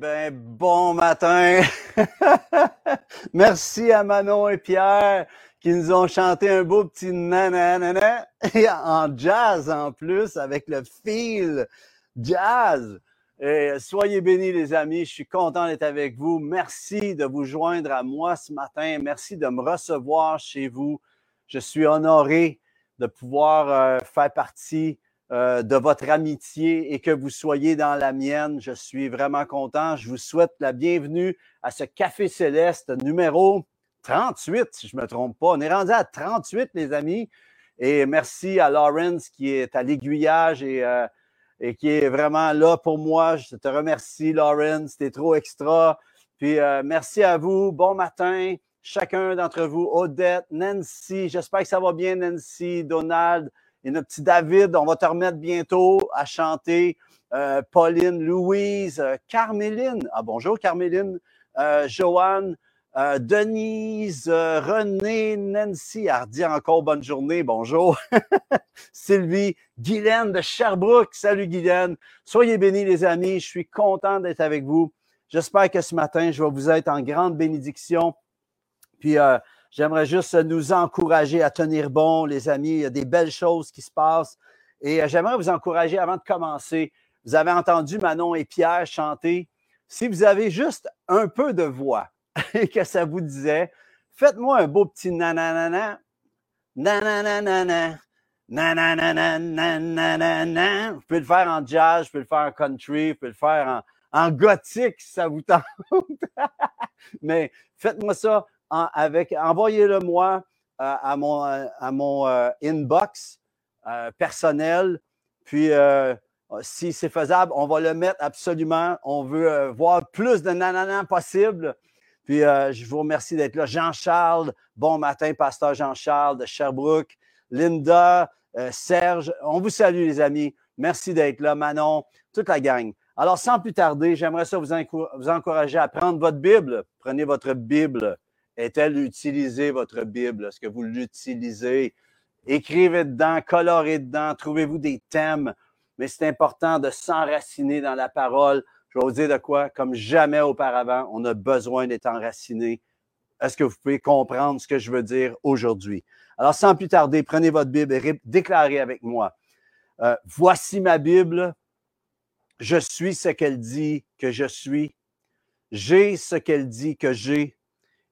ben, bon matin. Merci à Manon et Pierre qui nous ont chanté un beau petit nanana en jazz en plus avec le feel jazz. Et soyez bénis les amis, je suis content d'être avec vous. Merci de vous joindre à moi ce matin. Merci de me recevoir chez vous. Je suis honoré de pouvoir euh, faire partie euh, de votre amitié et que vous soyez dans la mienne. Je suis vraiment content. Je vous souhaite la bienvenue à ce Café Céleste numéro 38, si je ne me trompe pas. On est rendu à 38, les amis. Et merci à Lawrence qui est à l'aiguillage et, euh, et qui est vraiment là pour moi. Je te remercie, Lawrence. C'était trop extra. Puis euh, merci à vous. Bon matin, chacun d'entre vous. Odette, Nancy. J'espère que ça va bien, Nancy, Donald. Et notre petit David, on va te remettre bientôt à chanter. Euh, Pauline, Louise, euh, Carméline. Ah, bonjour, Carméline. Euh, Joanne, Denise, René, Nancy, Hardy, encore bonne journée, bonjour. Sylvie, Guylaine de Sherbrooke, salut Guylaine. Soyez bénis les amis, je suis content d'être avec vous. J'espère que ce matin, je vais vous être en grande bénédiction. Puis, J'aimerais juste nous encourager à tenir bon, les amis. Il y a des belles choses qui se passent. Et euh, j'aimerais vous encourager avant de commencer. Vous avez entendu Manon et Pierre chanter. Si vous avez juste un peu de voix et que ça vous disait, faites-moi un beau petit nananana, nananana, nananana, Vous pouvez le faire en jazz, vous pouvez le faire en country, vous pouvez le faire en, en gothique si ça vous tente. Mais faites-moi ça avec, envoyez-le moi euh, à mon, euh, à mon euh, inbox personnel. Puis, si c'est faisable, on va le mettre absolument. On veut voir plus de nanana possible. Puis, je vous remercie d'être là. Jean-Charles, bon matin, pasteur Jean-Charles de Sherbrooke. Linda, Serge, on vous salue, les amis. Merci d'être là. Manon, toute la gang. Alors, sans plus tarder, j'aimerais ça vous encourager à prendre votre Bible. Prenez votre Bible est-elle utilisée, votre Bible? Est-ce que vous l'utilisez? Écrivez dedans, colorez dedans, trouvez-vous des thèmes. Mais c'est important de s'enraciner dans la parole. Je vais vous dire de quoi, comme jamais auparavant, on a besoin d'être enraciné. Est-ce que vous pouvez comprendre ce que je veux dire aujourd'hui? Alors, sans plus tarder, prenez votre Bible et déclarez avec moi. Euh, voici ma Bible. Je suis ce qu'elle dit que je suis. J'ai ce qu'elle dit que j'ai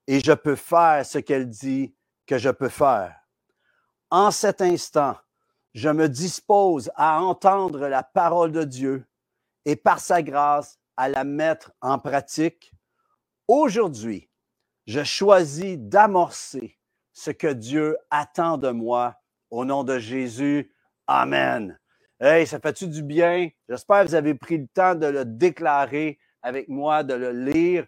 et je peux faire ce qu'elle dit que je peux faire. En cet instant, je me dispose à entendre la parole de Dieu et par sa grâce à la mettre en pratique. Aujourd'hui, je choisis d'amorcer ce que Dieu attend de moi au nom de Jésus. Amen. Hey, ça fait-tu du bien? J'espère que vous avez pris le temps de le déclarer avec moi, de le lire.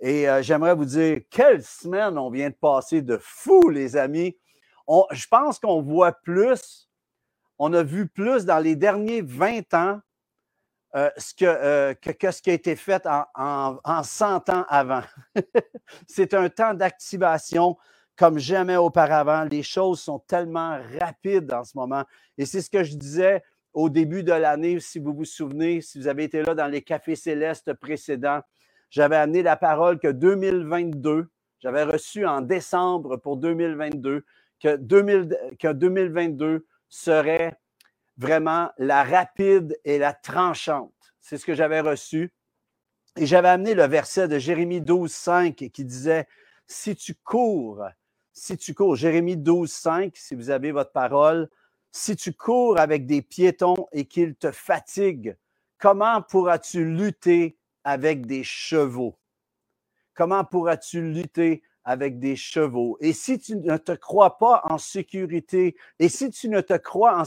Et euh, j'aimerais vous dire, quelle semaine on vient de passer de fou, les amis. Je pense qu'on voit plus, on a vu plus dans les derniers 20 ans euh, ce que, euh, que, ce qui a été fait en, en, en 100 ans avant. C'est un temps d'activation comme jamais auparavant. Les choses sont tellement rapides en ce moment. Et c'est ce que je disais au début de l'année, si vous vous souvenez, si vous avez été là dans les cafés célestes précédents j'avais amené la parole que 2022, j'avais reçu en décembre pour 2022, que, 2000, que 2022 serait vraiment la rapide et la tranchante. C'est ce que j'avais reçu. Et j'avais amené le verset de Jérémie 12, 5 qui disait, si tu cours, si tu cours, Jérémie 12, 5, si vous avez votre parole, si tu cours avec des piétons et qu'ils te fatiguent, comment pourras-tu lutter avec des chevaux? Comment pourras-tu lutter avec des chevaux? Et si tu ne te crois pas en sécurité, et si tu ne te crois en,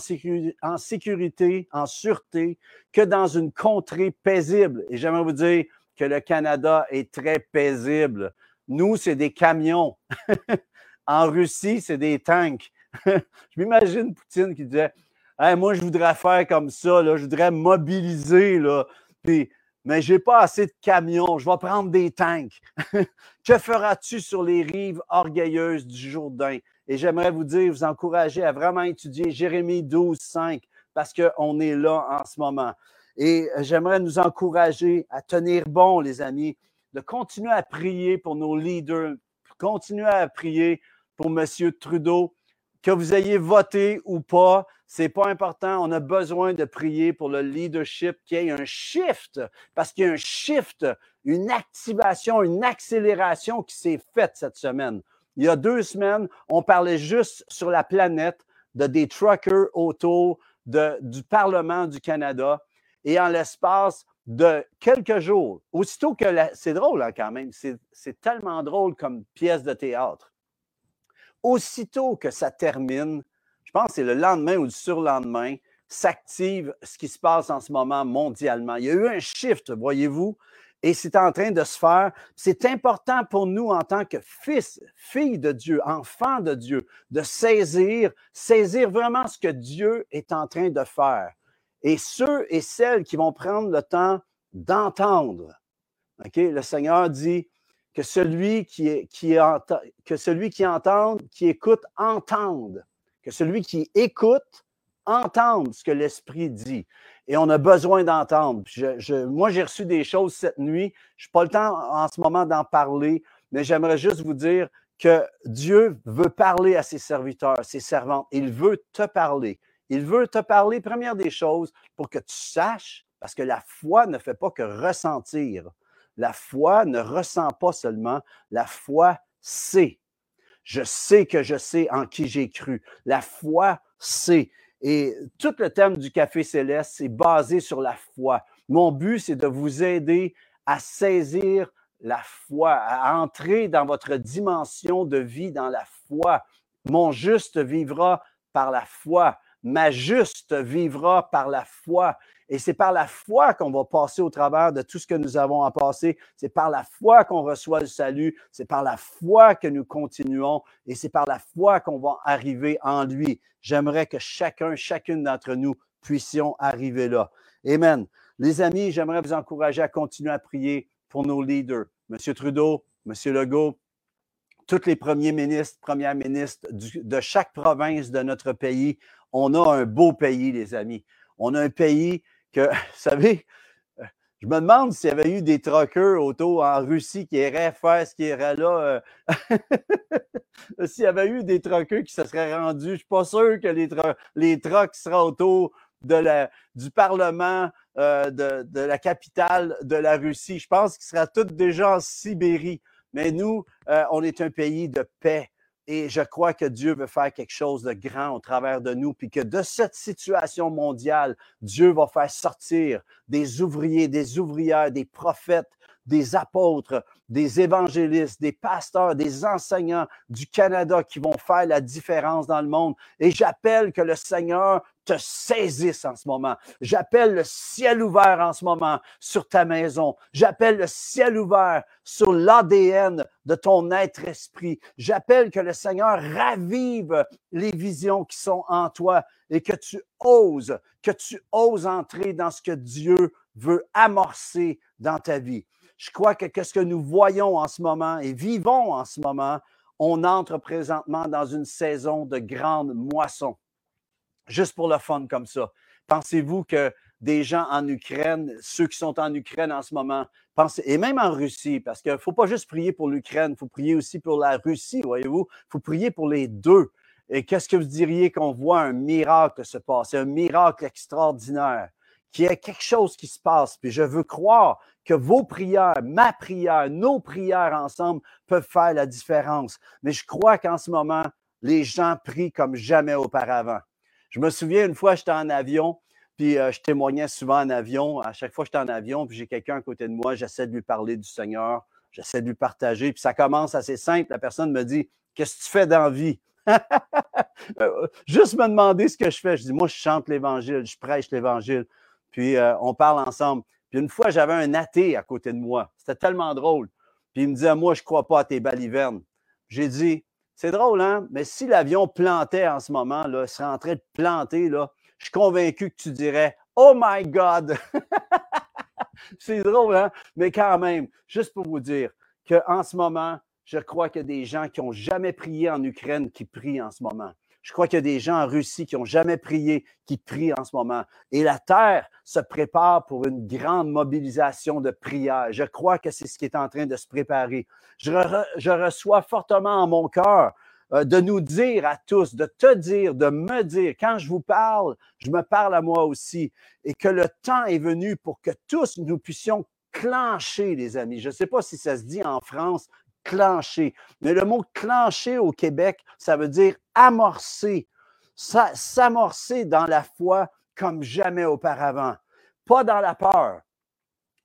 sécurité, en, sûreté, que dans une contrée paisible, et j'aimerais vous dire que le Canada est très paisible. Nous, c'est des camions. en Russie, c'est des tanks. je m'imagine Poutine qui disait Moi, je voudrais faire comme ça, je voudrais mobiliser, mais j'ai pas assez de camions, je vais prendre des tanks. que feras-tu sur les rives orgueilleuses du Jourdain? Et j'aimerais vous dire, vous encourager à vraiment étudier Jérémie 12, 5, parce qu'on est là en ce moment. Et j'aimerais nous encourager à tenir bon, les amis, de continuer à prier pour nos leaders, continuer à prier pour M. Trudeau, que vous ayez voté ou pas, c'est pas important. On a besoin de prier pour le leadership, qu'il y ait un shift, parce qu'il y a un shift, une activation, une accélération qui s'est faite cette semaine. Il y a deux semaines, on parlait juste sur la planète de des truckers autour du Parlement du Canada. Et en l'espace de quelques jours, aussitôt que c'est drôle hein, quand même, c'est tellement drôle comme pièce de théâtre aussitôt que ça termine, je pense que c'est le lendemain ou le surlendemain, s'active ce qui se passe en ce moment mondialement. Il y a eu un shift, voyez-vous, et c'est en train de se faire. C'est important pour nous en tant que fils, filles de Dieu, enfants de Dieu, de saisir, saisir vraiment ce que Dieu est en train de faire. Et ceux et celles qui vont prendre le temps d'entendre. OK? Le Seigneur dit, que celui qui, qui, que celui qui entend, qui écoute, entende. Que celui qui écoute, entende ce que l'Esprit dit. Et on a besoin d'entendre. moi, j'ai reçu des choses cette nuit. Je n'ai pas le temps en ce moment d'en parler, mais j'aimerais juste vous dire que Dieu veut parler à ses serviteurs, ses servantes. Il veut te parler. Il veut te parler, première des choses, pour que tu saches, parce que la foi ne fait pas que ressentir. La foi ne ressent pas seulement, la foi sait. Je sais que je sais en qui j'ai cru. La foi sait. Et tout le thème du Café Céleste, c'est basé sur la foi. Mon but, c'est de vous aider à saisir la foi, à entrer dans votre dimension de vie dans la foi. Mon juste vivra par la foi. Ma juste vivra par la foi. Et c'est par la foi qu'on va passer au travers de tout ce que nous avons à passer. C'est par la foi qu'on reçoit le salut. C'est par la foi que nous continuons. Et c'est par la foi qu'on va arriver en lui. J'aimerais que chacun, chacune d'entre nous puissions arriver là. Amen. Les amis, j'aimerais vous encourager à continuer à prier pour nos leaders. Monsieur Trudeau, Monsieur Legault, tous les premiers ministres, premières ministres de chaque province de notre pays. On a un beau pays, les amis. On a un pays vous savez, euh, je me demande s'il y avait eu des truckers auto en Russie qui iraient faire ce qui irait là. Euh, s'il y avait eu des truckers qui se seraient rendus, je ne suis pas sûr que les, les trucks seraient autour du Parlement euh, de, de, la capitale de la Russie. Je pense qu'ils seraient tous déjà en Sibérie. Mais nous, on est un pays de paix. Et je crois que Dieu veut faire quelque chose de grand au travers de nous, puis que de cette situation mondiale, Dieu va faire sortir des ouvriers, des ouvrières, des prophètes, des apôtres, des évangélistes, des pasteurs, des enseignants du Canada qui vont faire la différence dans le monde. Et j'appelle que le Seigneur te saisisse en ce moment. J'appelle le ciel ouvert en ce moment sur ta maison. J'appelle le ciel ouvert sur l'ADN de ton être esprit. J'appelle que le Seigneur ravive les visions qui sont en toi et que tu oses, que tu oses entrer dans ce que Dieu veut amorcer dans ta vie. Je crois que ce que nous voyons en ce moment et vivons en ce moment, on entre présentement dans une saison de grande moisson juste pour le fun comme ça. Pensez-vous que des gens en Ukraine, ceux qui sont en Ukraine en ce moment, et même en Russie, parce qu'il ne faut pas juste prier pour l'Ukraine, il faut prier aussi pour la Russie, voyez-vous, il faut prier pour les deux. Et qu'est-ce que vous diriez qu'on voit un miracle se passer, un miracle extraordinaire, qu'il y ait quelque chose qui se passe? Puis je veux croire que vos prières, ma prière, nos prières ensemble peuvent faire la différence. Mais je crois qu'en ce moment, les gens prient comme jamais auparavant. Je me souviens une fois, j'étais en avion, puis euh, je témoignais souvent en avion. À chaque fois j'étais en avion, puis j'ai quelqu'un à côté de moi, j'essaie de lui parler du Seigneur, j'essaie de lui partager. Puis ça commence assez simple. La personne me dit Qu'est-ce que tu fais dans la vie euh, Juste me demander ce que je fais. Je dis Moi, je chante l'Évangile, je prêche l'Évangile. Puis euh, on parle ensemble. Puis une fois, j'avais un athée à côté de moi. C'était tellement drôle. Puis il me disait Moi, je ne crois pas à tes balivernes. J'ai dit c'est drôle, hein? Mais si l'avion plantait en ce moment, là, serait en train de planter, là, je suis convaincu que tu dirais Oh my God! c'est drôle, hein? Mais quand même, juste pour vous dire qu'en ce moment, je crois qu'il y a des gens qui n'ont jamais prié en Ukraine qui prient en ce moment. Je crois qu'il y a des gens en Russie qui n'ont jamais prié, qui prient en ce moment. Et la terre se prépare pour une grande mobilisation de prière. Je crois que c'est ce qui est en train de se préparer. Je, reçois fortement en mon cœur euh, de nous dire à tous, de te dire, de me dire, quand je vous parle, je me parle à moi aussi, et que le temps est venu pour que tous nous puissions clencher, les amis. Je ne sais pas si ça se dit en France, clencher, mais le mot clencher au Québec, ça veut dire amorcer, s'amorcer dans la foi comme jamais auparavant, pas dans la peur,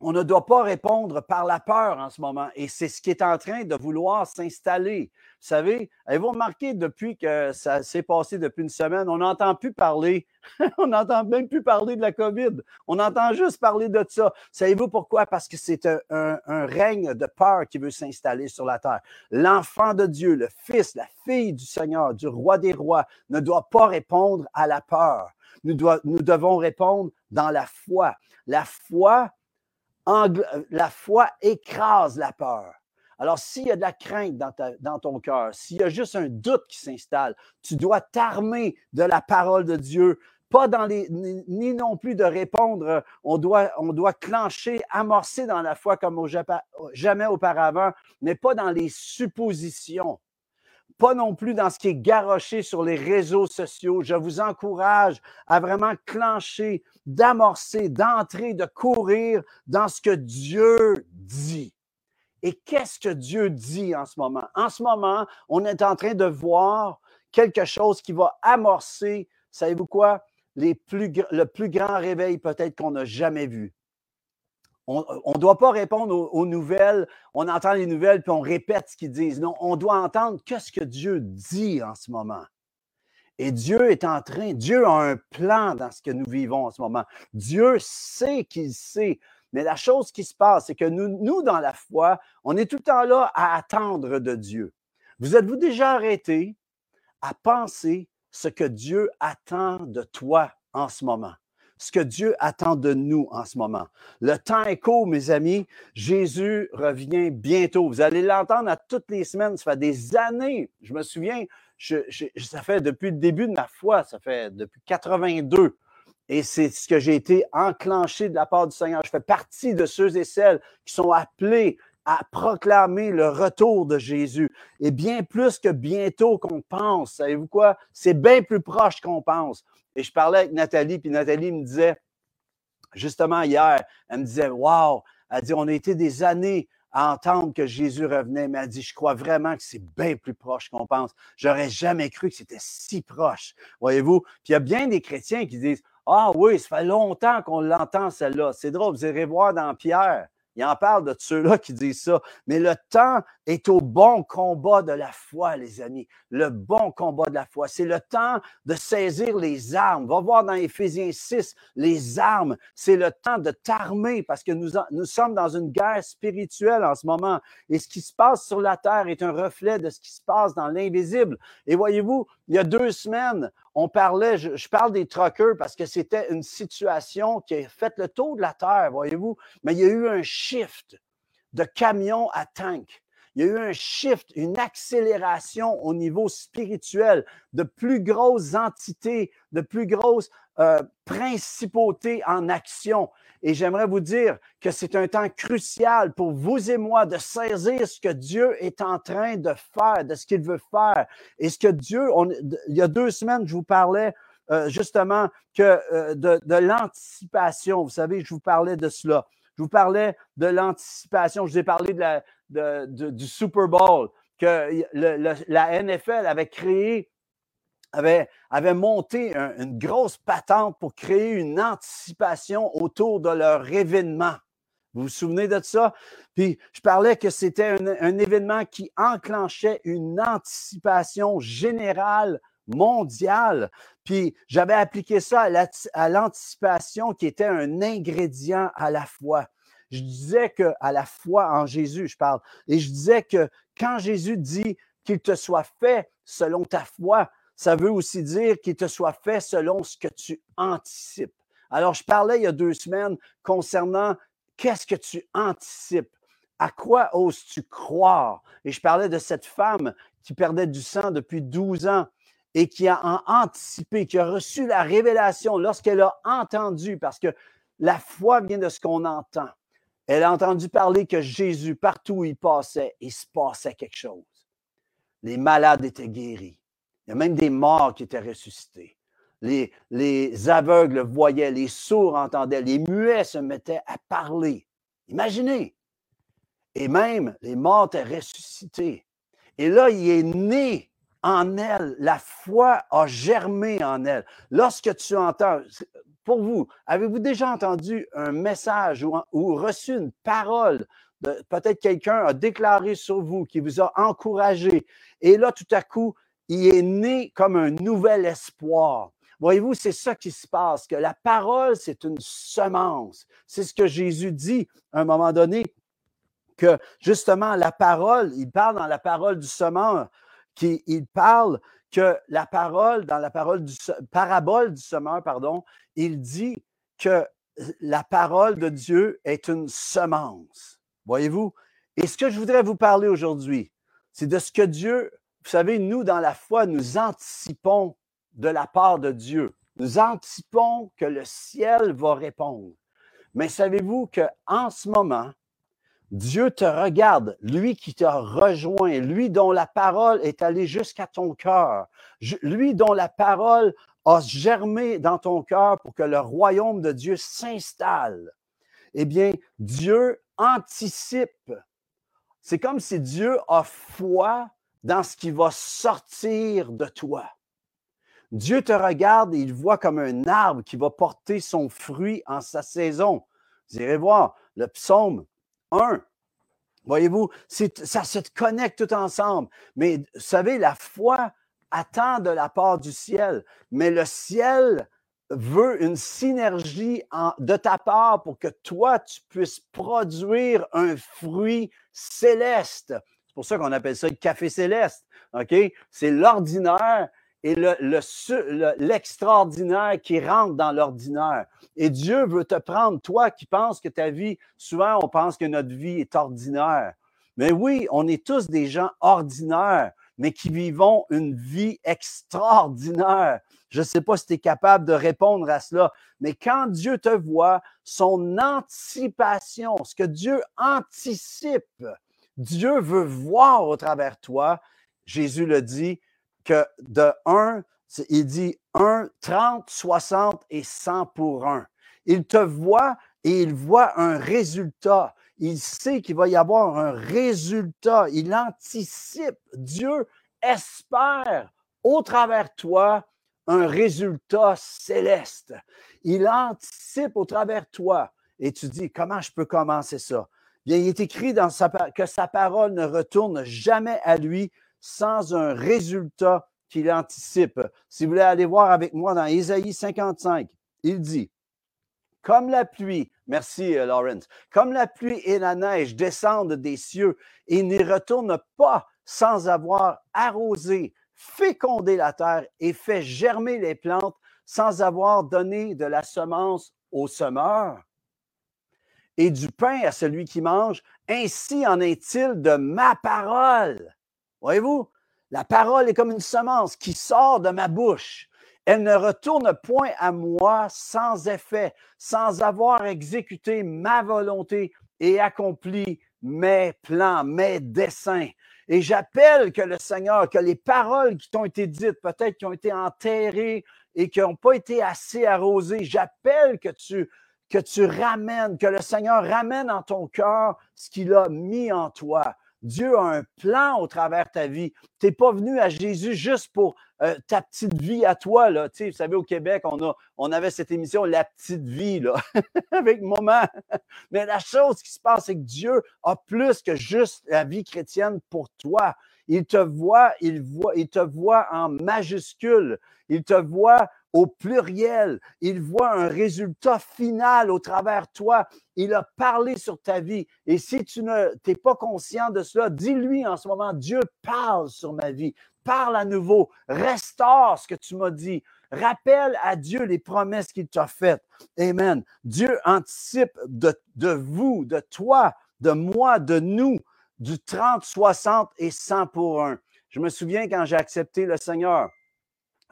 on ne doit pas répondre par la peur en ce moment. Et c'est ce qui est en train de vouloir s'installer. Vous savez, avez-vous remarqué depuis que ça s'est passé depuis une semaine, on n'entend plus parler, on n'entend même plus parler de la COVID. On entend juste parler de ça. Savez-vous pourquoi? Parce que c'est un, règne de peur qui veut s'installer sur la terre. L'enfant de Dieu, le Fils, la fille du Seigneur, du roi des rois, ne doit pas répondre à la peur. Nous, nous devons répondre dans la foi. La foi, euh, la foi écrase la peur. Alors, s'il y a de la crainte dans, ton cœur, s'il y a juste un doute qui s'installe, tu dois t'armer de la parole de Dieu, pas dans les, ni, non plus de répondre, euh, on doit, on doit clencher, amorcer dans la foi comme jamais auparavant, mais pas dans les suppositions pas non plus dans ce qui est garoché sur les réseaux sociaux. Je vous encourage à vraiment clencher, d'amorcer, d'entrer, de courir dans ce que Dieu dit. Et qu'est-ce que Dieu dit en ce moment? En ce moment, on est en train de voir quelque chose qui va amorcer, savez-vous quoi? Le plus grand réveil peut-être qu'on n'a jamais vu. On ne doit pas répondre aux, nouvelles. On entend les nouvelles puis on répète ce qu'ils disent. Non, on doit entendre qu'est-ce que Dieu dit en ce moment. Et Dieu est en train, Dieu a un plan dans ce que nous vivons en ce moment. Dieu sait qu'il sait. Mais la chose qui se passe, c'est que nous, dans la foi, on est tout le temps là à attendre de Dieu. Vous êtes-vous déjà arrêté à penser ce que Dieu attend de toi en ce moment? ce que Dieu attend de nous en ce moment? Le temps est court, mes amis. Jésus revient bientôt. Vous allez l'entendre à toutes les semaines. Ça fait des années. Je me souviens, ça fait depuis le début de ma foi, ça fait depuis 82. Et c'est ce que j'ai été enclenché de la part du Seigneur. Je fais partie de ceux et celles qui sont appelés à proclamer le retour de Jésus. Et bien plus que bientôt qu'on pense. Savez-vous quoi? C'est bien plus proche qu'on pense. Et je parlais avec Nathalie, puis Nathalie me disait, justement hier, elle me disait, Wow, elle dit, on a été des années à entendre que Jésus revenait, mais elle dit, je crois vraiment que c'est bien plus proche qu'on pense. J'aurais jamais cru que c'était si proche. Voyez-vous? Puis il y a bien des chrétiens qui disent, ah oui, ça fait longtemps qu'on l'entend, celle-là. C'est drôle, vous irez voir dans Pierre. Il en parle de ceux-là qui disent ça. Mais le temps est au bon combat de la foi, les amis. Le bon combat de la foi. C'est le temps de saisir les armes. Va voir dans Éphésiens 6, les armes. C'est le temps de t'armer parce que nous, nous sommes dans une guerre spirituelle en ce moment. Et ce qui se passe sur la terre est un reflet de ce qui se passe dans l'invisible. Et voyez-vous, il y a deux semaines, on parlait, je, parle des truckers parce que c'était une situation qui a fait le tour de la Terre, voyez-vous, mais il y a eu un shift de camion à tank. Il y a eu un shift, une accélération au niveau spirituel, de plus grosses entités, de plus grosses euh, principautés en action. Et j'aimerais vous dire que c'est un temps crucial pour vous et moi de saisir ce que Dieu est en train de faire, de ce qu'il veut faire. Et ce que Dieu, il y a deux semaines, je vous parlais euh, justement que euh, de, l'anticipation. Vous savez, je vous parlais de cela. Je vous parlais de l'anticipation. Je vous ai parlé de la, du Super Bowl, que la NFL avait créé avait, monté une grosse patente pour créer une anticipation autour de leur événement. Vous vous souvenez de ça? Puis je parlais que c'était un, événement qui enclenchait une anticipation générale mondiale. Puis j'avais appliqué ça à l'anticipation qui était un ingrédient à la foi. Je disais que à la foi en Jésus, je parle, et je disais que quand Jésus dit qu'il te soit fait selon ta foi, ça veut aussi dire qu'il te soit fait selon ce que tu anticipes. Alors, je parlais il y a deux semaines concernant qu'est-ce que tu anticipes? À quoi oses-tu croire? Et je parlais de cette femme qui perdait du sang depuis 12 ans. et qui a anticipé, qui a reçu la révélation lorsqu'elle a entendu, parce que la foi vient de ce qu'on entend. Elle a entendu parler que Jésus, partout où il passait, il se passait quelque chose. Les malades étaient guéris. Il y a même des morts qui étaient ressuscités. Les, les aveugles voyaient, les sourds entendaient, les muets se mettaient à parler. Imaginez. Et même les morts étaient ressuscités. Et là, il est né en elle. La foi a germé en elle. Lorsque tu entends, pour vous, avez-vous déjà entendu un message ou, reçu une parole? Peut-être quelqu'un a déclaré sur vous, qui vous a encouragé. Et là, tout à coup, il est né comme un nouvel espoir. Voyez-vous, c'est ça qui se passe, que la parole, c'est une semence. C'est ce que Jésus dit à un moment donné, que justement, la parole, il parle dans la parole du semeur, il parle que la parole, dans la parole du, parabole du semeur, pardon, il dit que la parole de Dieu est une semence. Voyez-vous? Et ce que je voudrais vous parler aujourd'hui, c'est de ce que Dieu, vous savez, nous, dans la foi, nous anticipons de la part de Dieu. Nous anticipons que le ciel va répondre. Mais savez-vous qu'en ce moment, Dieu te regarde, lui qui t'a rejoint, lui dont la parole est allée jusqu'à ton cœur, lui dont la parole a germé dans ton cœur pour que le royaume de Dieu s'installe. Eh bien, Dieu anticipe. C'est comme si Dieu a foi dans ce qui va sortir de toi. Dieu te regarde et il voit comme un arbre qui va porter son fruit en sa saison. Vous irez voir le psaume 1. Voyez-vous, ça se connecte tout ensemble. Mais vous savez, la foi attend de la part du ciel, mais le ciel veut une synergie de ta part pour que toi, tu puisses produire un fruit céleste. C'est pour ça qu'on appelle ça le café céleste. C'est l'ordinaire et l'extraordinaire le, qui rentre dans l'ordinaire. Et Dieu veut te prendre, toi qui penses que ta vie, souvent on pense que notre vie est ordinaire. Mais oui, on est tous des gens ordinaires, mais qui vivons une vie extraordinaire. Je ne sais pas si tu es capable de répondre à cela, mais quand Dieu te voit, son anticipation, ce que Dieu anticipe, Dieu veut voir au travers toi. Jésus le dit, que de 1, il dit 1, 30, 60 et 100 pour 1. Il te voit et il voit un résultat. Il sait qu'il va y avoir un résultat. Il anticipe. Dieu espère au travers toi un résultat céleste. Il anticipe au travers toi. Et tu dis, comment je peux commencer ça? Il est écrit que sa parole ne retourne jamais à lui sans un résultat qu'il anticipe. Si vous voulez aller voir avec moi dans Ésaïe 55, il dit, comme la pluie, merci euh, Lawrence, comme la pluie et la neige descendent des cieux et n'y retournent pas sans avoir arrosé, fécondé la terre et fait germer les plantes sans avoir donné de la semence au semeur et du pain à celui qui mange, ainsi en est-il de ma parole Voyez-vous, la parole est comme une semence qui sort de ma bouche. Elle ne retourne point à moi sans effet, sans avoir exécuté ma volonté et accompli mes plans, mes desseins. Et j'appelle que le Seigneur, que les paroles qui t'ont été dites, peut-être qui ont été enterrées et qui n'ont pas été assez arrosées, j'appelle que tu, que tu ramènes, que le Seigneur ramène en ton cœur ce qu'il a mis en toi. Dieu a un plan au travers ta vie. Tu n'es pas venu à Jésus juste pour euh, ta petite vie à toi. Là. Tu sais, vous savez, au Québec, on, a, on avait cette émission La petite vie là, avec maman. Mais la chose qui se passe, c'est que Dieu a plus que juste la vie chrétienne pour toi. Il te voit, il voit, il te voit en majuscule. Il te voit au pluriel. Il voit un résultat final au travers toi. Il a parlé sur ta vie. Et si tu n'es pas conscient de cela, dis-lui en ce moment, Dieu parle sur ma vie. Parle à nouveau. Restaure ce que tu m'as dit. Rappelle à Dieu les promesses qu'il t'a faites. Amen. Dieu anticipe de, de vous, de toi, de moi, de nous, du 30, 60 et 100 pour un. Je me souviens quand j'ai accepté le Seigneur,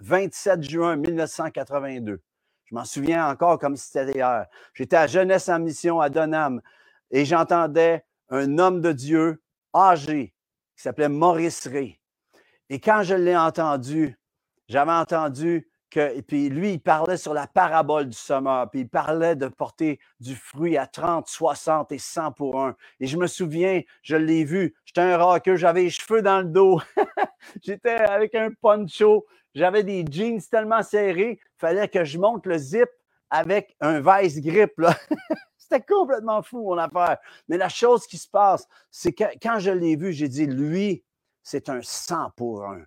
27 juin 1982. Je m'en souviens encore comme si c'était hier. J'étais à Jeunesse en Mission à Donham et j'entendais un homme de Dieu âgé qui s'appelait Maurice Ray. Et quand je l'ai entendu, j'avais entendu que, et puis lui, il parlait sur la parabole du semeur, puis il parlait de porter du fruit à 30, 60 et 100 pour un. Et je me souviens, je l'ai vu, j'étais un rocker, j'avais les cheveux dans le dos, j'étais avec un poncho, j'avais des jeans tellement serrés, fallait que je monte le zip avec un vice grip. C'était complètement fou, mon affaire. Mais la chose qui se passe, c'est que quand je l'ai vu, j'ai dit, lui, c'est un 100 pour un.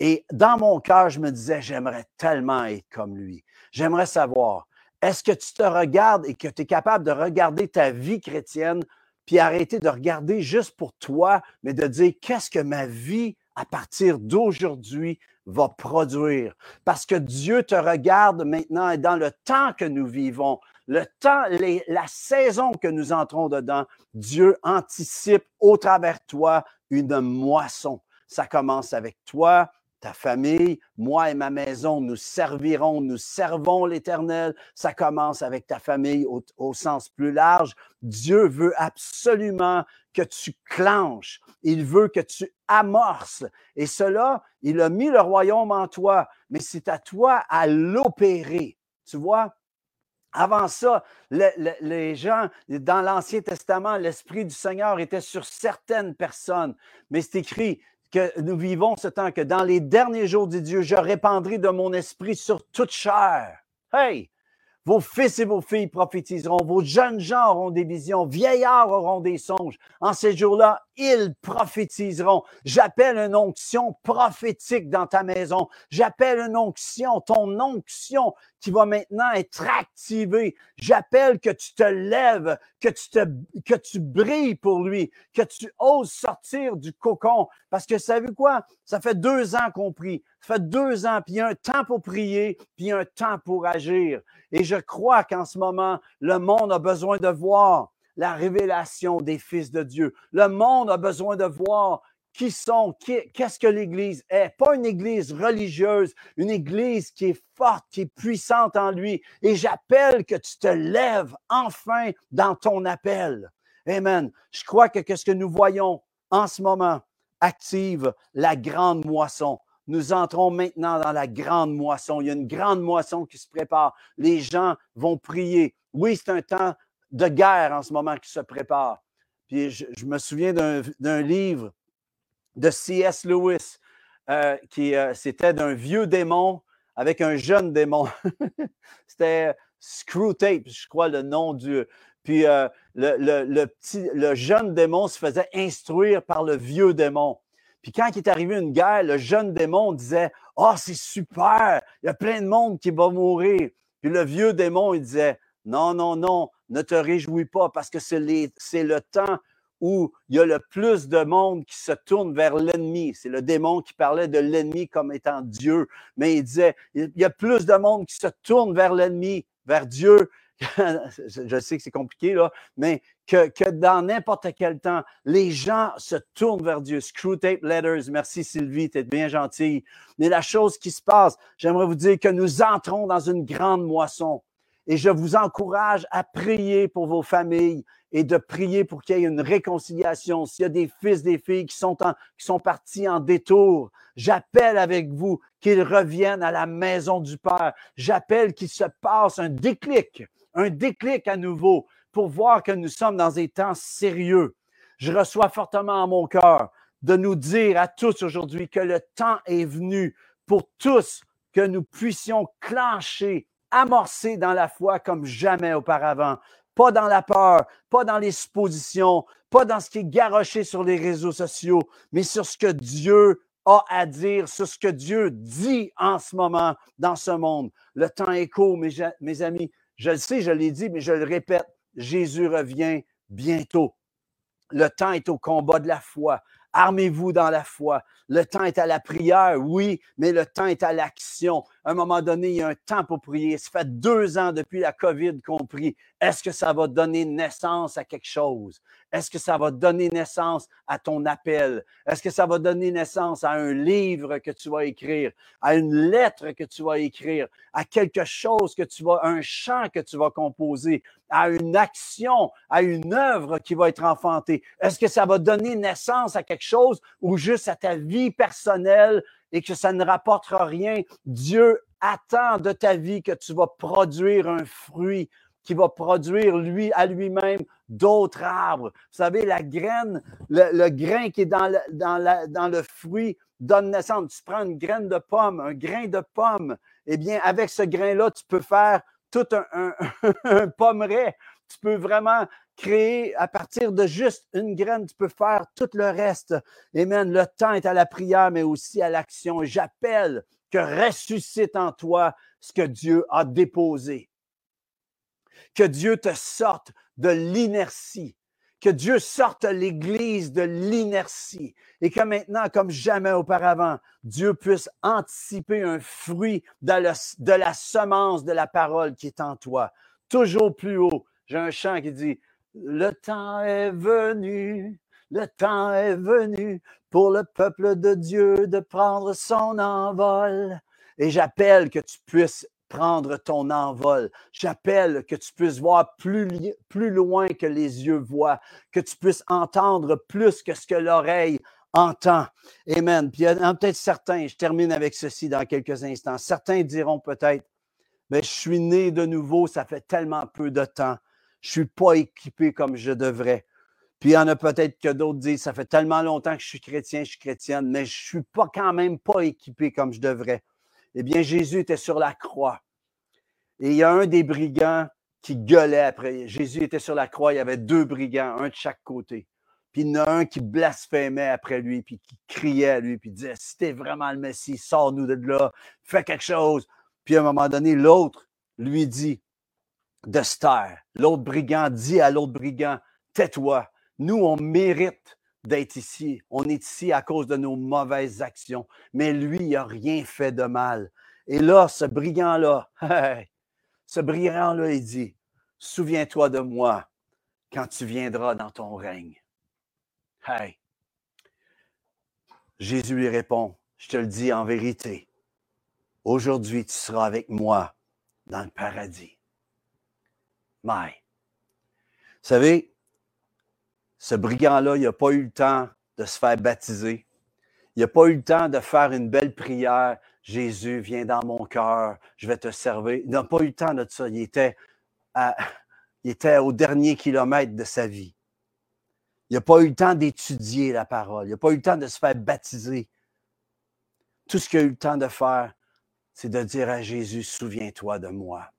Et dans mon cœur, je me disais, j'aimerais tellement être comme lui. J'aimerais savoir, est-ce que tu te regardes et que tu es capable de regarder ta vie chrétienne, puis arrêter de regarder juste pour toi, mais de dire, qu'est-ce que ma vie à partir d'aujourd'hui va produire? Parce que Dieu te regarde maintenant et dans le temps que nous vivons, le temps, la saison que nous entrons dedans, Dieu anticipe au travers toi une moisson. Ça commence avec toi, ta famille, moi et ma maison, nous servirons, nous servons l'Éternel. Ça commence avec ta famille au, sens plus large. Dieu veut absolument que tu clenches. Il veut que tu amorces. Et cela, il a mis le royaume en toi, mais c'est à toi à l'opérer. Tu vois, avant ça, les gens, dans l'Ancien Testament, l'Esprit du Seigneur était sur certaines personnes. Mais c'est écrit que nous vivons ce temps que dans les derniers jours de Dieu, je répandrai de mon esprit sur toute chair. Hey! Vos fils et vos filles prophétiseront, vos jeunes gens auront des visions, vieillards auront des songes. En ces jours-là, ils prophétiseront. J'appelle une onction prophétique dans ta maison. J'appelle une onction, ton onction qui va maintenant être activée. J'appelle que tu te lèves, que tu te, que tu brilles pour lui, que tu oses sortir du cocon. Parce que, savez quoi? Ça fait deux ans qu'on prie. Ça fait deux ans, puis un temps pour prier, puis un temps pour agir. Et je crois qu'en ce moment, le monde a besoin de voir la révélation des fils de Dieu. Le monde a besoin de voir qui sont, qu'est-ce que l'Église est. Pas une Église religieuse, une Église qui est forte, qui est puissante en lui. Et j'appelle que tu te lèves enfin dans ton appel. Amen. Je crois que ce que nous voyons en ce moment active la grande moisson. Nous entrons maintenant dans la grande moisson. Il y a une grande moisson qui se prépare. Les gens vont prier. Oui, c'est un temps de guerre en ce moment qui se prépare. Puis je, me souviens d'un livre de C.S. Lewis euh, qui euh, c'était d'un vieux démon avec un jeune démon. c'était Screwtape, je crois le nom du. Puis euh, le, petit, le jeune démon se faisait instruire par le vieux démon. Puis quand il est arrivé une guerre, le jeune démon disait Oh, c'est super, il y a plein de monde qui va mourir. Puis le vieux démon, il disait Non, non, non, ne te réjouis pas parce que c'est le temps où il y a le plus de monde qui se tourne vers l'ennemi. C'est le démon qui parlait de l'ennemi comme étant Dieu. Mais il disait, il y a plus de monde qui se tourne vers l'ennemi, vers Dieu. Je sais que c'est compliqué, là, mais que, dans n'importe quel temps, les gens se tournent vers Dieu. Screwtape Letters, merci Sylvie, tu es bien gentille. Mais la chose qui se passe, j'aimerais vous dire que nous entrons dans une grande moisson. Et je vous encourage à prier pour vos familles et de prier pour qu'il y ait une réconciliation. S'il y a des fils, des filles qui sont, partis en détour, j'appelle avec vous qu'ils reviennent à la maison du Père. J'appelle qu'il se passe un déclic, un déclic à nouveau pour voir que nous sommes dans des temps sérieux. Je reçois fortement en mon cœur de nous dire à tous aujourd'hui que le temps est venu pour tous que nous puissions clencher, amorcer dans la foi comme jamais auparavant. Pas dans la peur, pas dans les suppositions, pas dans ce qui est garoché sur les réseaux sociaux, mais sur ce que Dieu a à dire, sur ce que Dieu dit en ce moment dans ce monde. Le temps est court, mes, mes amis. Je le sais, je l'ai dit, mais je le répète. Jésus revient bientôt. Le temps est au combat de la foi. Armez-vous dans la foi. Le temps est à la prière, oui, mais le temps est à l'action. À un moment donné, il y a un temps pour prier. Ça fait deux ans depuis la COVID qu'on prie. Est-ce que ça va donner naissance à quelque chose? Est-ce que ça va donner naissance à ton appel? Est-ce que ça va donner naissance à un livre que tu vas écrire, à une lettre que tu vas écrire, à quelque chose que tu vas, un chant que tu vas composer, à une action, à une œuvre qui va être enfantée? Est-ce que ça va donner naissance à quelque chose ou juste à ta vie personnelle et que ça ne rapportera rien, Dieu attend de ta vie que tu vas produire un fruit qui va produire lui à lui-même d'autres arbres. Vous savez, la graine, le, grain qui est dans le, fruit donne naissance. Tu prends une graine de pomme, un grain de pomme, eh bien, avec ce grain-là, tu peux faire tout un pommeret. Tu peux vraiment créer à partir de juste une graine, tu peux faire tout le reste. Amen. Le temps est à la prière, mais aussi à l'action. J'appelle que ressuscite en toi ce que Dieu a déposé. Que Dieu te sorte de l'inertie. Que Dieu sorte l'Église de l'inertie et que maintenant, comme jamais auparavant, Dieu puisse anticiper un fruit de la, de la semence de la parole qui est en toi. Toujours plus haut. J'ai un chant qui dit, le temps est venu, le temps est venu pour le peuple de Dieu de prendre son envol. Et j'appelle que tu puisses prendre ton envol. J'appelle que tu puisses voir plus, plus loin que les yeux voient, que tu puisses entendre plus que ce que l'oreille entend. Amen. Puis il y en a peut-être certains, je termine avec ceci dans quelques instants. Certains diront peut-être, mais je suis né de nouveau, ça fait tellement peu de temps je suis pas équipé comme je devrais. Puis il y en a peut-être que d'autres disent, ça fait tellement longtemps que je suis chrétien, je suis chrétienne, mais je suis pas quand même pas équipé comme je devrais. Eh bien, Jésus était sur la croix. Et il y a un des brigands qui gueulait après. Jésus était sur la croix, il y avait deux brigands, un de chaque côté. Puis il y en a un qui blasphémait après lui, puis qui criait à lui, puis disait, si t'es vraiment le Messie, sors-nous de là, fais quelque chose. Puis à un moment donné, l'autre lui dit, de se L'autre brigand dit à l'autre brigand, tais-toi. Nous, on mérite d'être ici. On est ici à cause de nos mauvaises actions. Mais lui, il n'a rien fait de mal. Et là, ce brigand-là, ce brigand-là, il dit, souviens-toi de moi quand tu viendras dans ton règne. Hey. Jésus lui répond, je te le dis en vérité, aujourd'hui tu seras avec moi dans le paradis. Vous savez, ce brigand-là, il n'a pas eu le temps de se faire baptiser. Il n'a pas eu le temps de faire une belle prière. Jésus, viens dans mon cœur, je vais te servir. Il n'a pas eu le temps de ça. Était, il était au dernier kilomètre de sa vie. Il n'a pas eu le temps d'étudier la parole. Il n'a pas eu le temps de se faire baptiser. Tout ce qu'il a eu le temps de faire, c'est de dire à Jésus, souviens-toi de moi.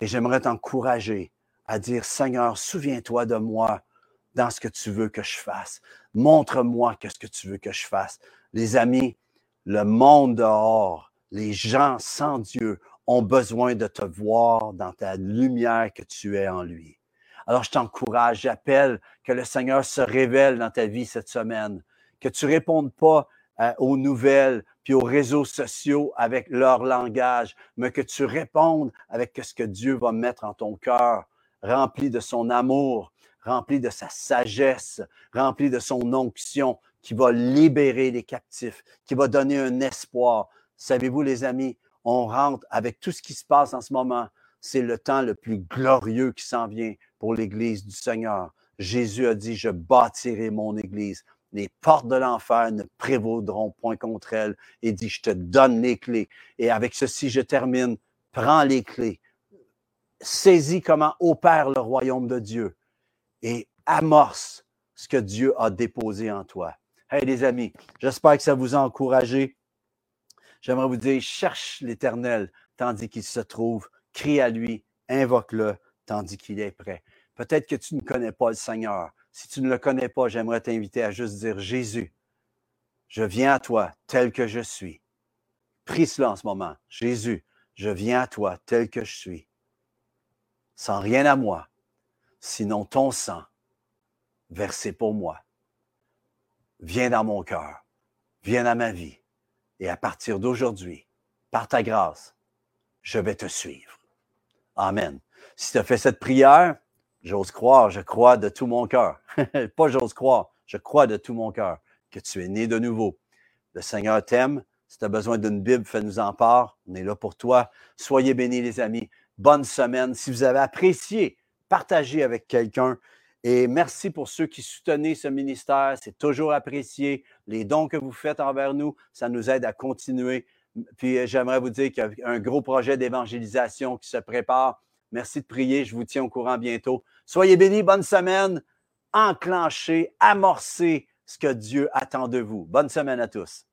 Et j'aimerais t'encourager à dire, Seigneur, souviens-toi de moi dans ce que tu veux que je fasse. Montre-moi qu'est-ce que tu veux que je fasse. Les amis, le monde dehors, les gens sans Dieu ont besoin de te voir dans ta lumière que tu es en lui. Alors je t'encourage, j'appelle que le Seigneur se révèle dans ta vie cette semaine, que tu répondes pas euh, aux nouvelles, puis aux réseaux sociaux avec leur langage, mais que tu répondes avec ce que Dieu va mettre en ton cœur, rempli de son amour, rempli de sa sagesse, rempli de son onction, qui va libérer les captifs, qui va donner un espoir. Savez-vous, les amis, on rentre avec tout ce qui se passe en ce moment. C'est le temps le plus glorieux qui s'en vient pour l'Église du Seigneur. Jésus a dit, je bâtirai mon Église les portes de l'enfer ne prévaudront point contre elle. Et dit, je te donne les clés. Et avec ceci, je termine. Prends les clés. Saisis comment opère le royaume de Dieu et amorce ce que Dieu a déposé en toi. Hey les amis, j'espère que ça vous a encouragé. J'aimerais vous dire, cherche l'Éternel tandis qu'il se trouve, crie à lui, invoque-le tandis qu'il est prêt. Peut-être que tu ne connais pas le Seigneur. Si tu ne le connais pas, j'aimerais t'inviter à juste dire Jésus, je viens à toi tel que je suis. Prie cela en ce moment. Jésus, je viens à toi tel que je suis. Sans rien à moi, sinon ton sang versé pour moi. Viens dans mon cœur, viens dans ma vie. Et à partir d'aujourd'hui, par ta grâce, je vais te suivre. Amen. Si tu as fait cette prière, j'ose croire, je crois de tout mon cœur. Pas j'ose croire, je crois de tout mon cœur que tu es né de nouveau. Le Seigneur t'aime. Si tu as besoin d'une Bible, fais-nous en part. On est là pour toi. Soyez bénis, les amis. Bonne semaine. Si vous avez apprécié, partagez avec quelqu'un. Et merci pour ceux qui soutenaient ce ministère. C'est toujours apprécié. Les dons que vous faites envers nous, ça nous aide à continuer. Puis euh, j'aimerais vous dire qu'il y a un gros projet d'évangélisation qui se prépare. Merci de prier. Je vous tiens au courant bientôt. Soyez bénis. Bonne semaine. Enclenchez, amorcez ce que Dieu attend de vous. Bonne semaine à tous.